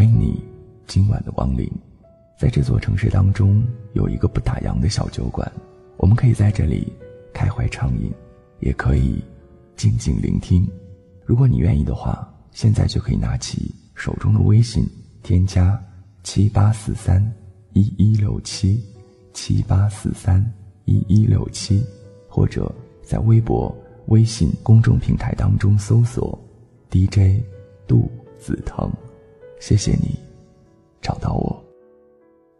欢迎你今晚的光临。在这座城市当中，有一个不打烊的小酒馆，我们可以在这里开怀畅饮，也可以静静聆听。如果你愿意的话，现在就可以拿起手中的微信，添加七八四三一一六七七八四三一一六七，或者在微博、微信公众平台当中搜索 DJ 杜子腾。谢谢你，找到我。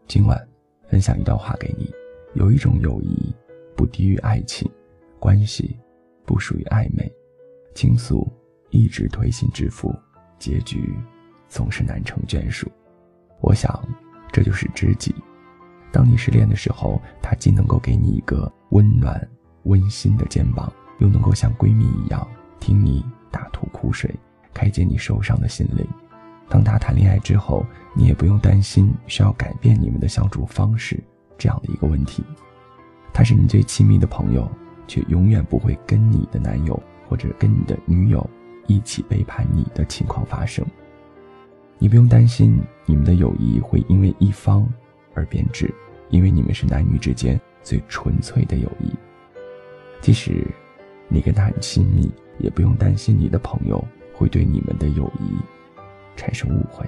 今晚分享一段话给你：有一种友谊不低于爱情，关系不属于暧昧，倾诉一直推心置腹，结局总是难成眷属。我想，这就是知己。当你失恋的时候，他既能够给你一个温暖温馨的肩膀，又能够像闺蜜一样听你大吐苦水，开解你受伤的心灵。当他谈恋爱之后，你也不用担心需要改变你们的相处方式这样的一个问题。他是你最亲密的朋友，却永远不会跟你的男友或者跟你的女友一起背叛你的情况发生。你不用担心你们的友谊会因为一方而变质，因为你们是男女之间最纯粹的友谊。即使你跟他很亲密，也不用担心你的朋友会对你们的友谊。产生误会，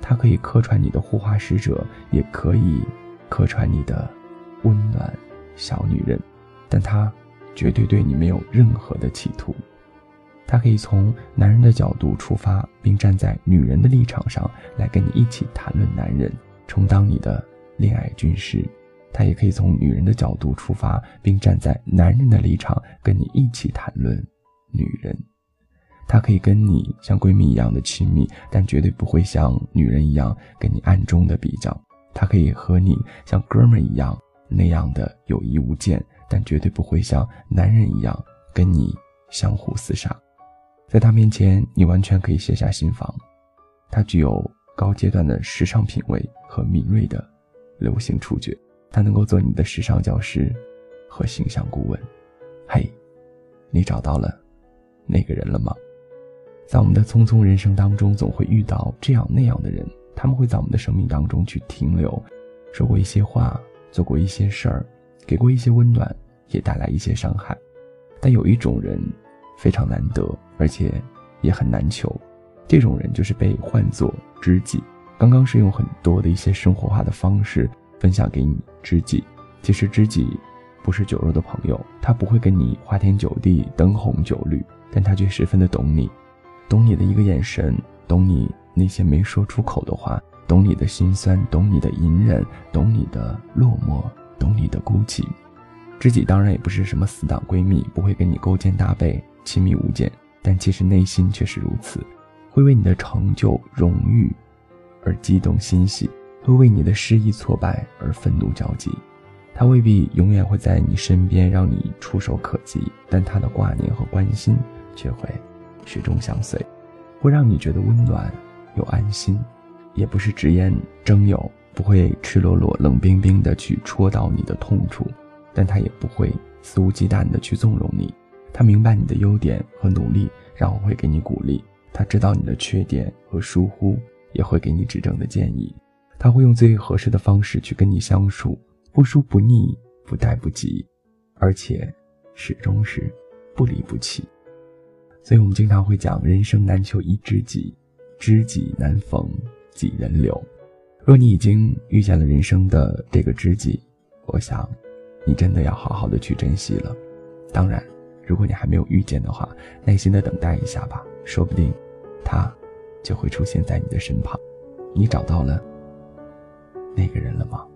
他可以客串你的护花使者，也可以客串你的温暖小女人，但他绝对对你没有任何的企图。他可以从男人的角度出发，并站在女人的立场上来跟你一起谈论男人，充当你的恋爱军师；他也可以从女人的角度出发，并站在男人的立场跟你一起谈论女人。她可以跟你像闺蜜一样的亲密，但绝对不会像女人一样跟你暗中的比较。她可以和你像哥们一样那样的友谊无间，但绝对不会像男人一样跟你相互厮杀。在她面前，你完全可以卸下心防。她具有高阶段的时尚品味和敏锐的流行触觉，她能够做你的时尚教师和形象顾问。嘿，你找到了那个人了吗？在我们的匆匆人生当中，总会遇到这样那样的人，他们会在我们的生命当中去停留，说过一些话，做过一些事儿，给过一些温暖，也带来一些伤害。但有一种人非常难得，而且也很难求，这种人就是被唤作知己。刚刚是用很多的一些生活化的方式分享给你知己，其实知己不是酒肉的朋友，他不会跟你花天酒地、灯红酒绿，但他却十分的懂你。懂你的一个眼神，懂你那些没说出口的话，懂你的心酸，懂你的隐忍，懂你的落寞，懂你的孤寂。知己当然也不是什么死党闺蜜，不会跟你勾肩搭背、亲密无间，但其实内心却是如此，会为你的成就、荣誉而激动欣喜，会为你的失意挫败而愤怒焦急。他未必永远会在你身边让你触手可及，但他的挂念和关心却会。始终相随，会让你觉得温暖又安心，也不是直言争友，不会赤裸裸、冷冰冰的去戳到你的痛处，但他也不会肆无忌惮的去纵容你。他明白你的优点和努力，然后会给你鼓励；他知道你的缺点和疏忽，也会给你指正的建议。他会用最合适的方式去跟你相处，不疏不腻，不怠不急，而且始终是不离不弃。所以我们经常会讲，人生难求一知己，知己难逢几人留。若你已经遇见了人生的这个知己，我想，你真的要好好的去珍惜了。当然，如果你还没有遇见的话，耐心的等待一下吧，说不定，他就会出现在你的身旁。你找到了那个人了吗？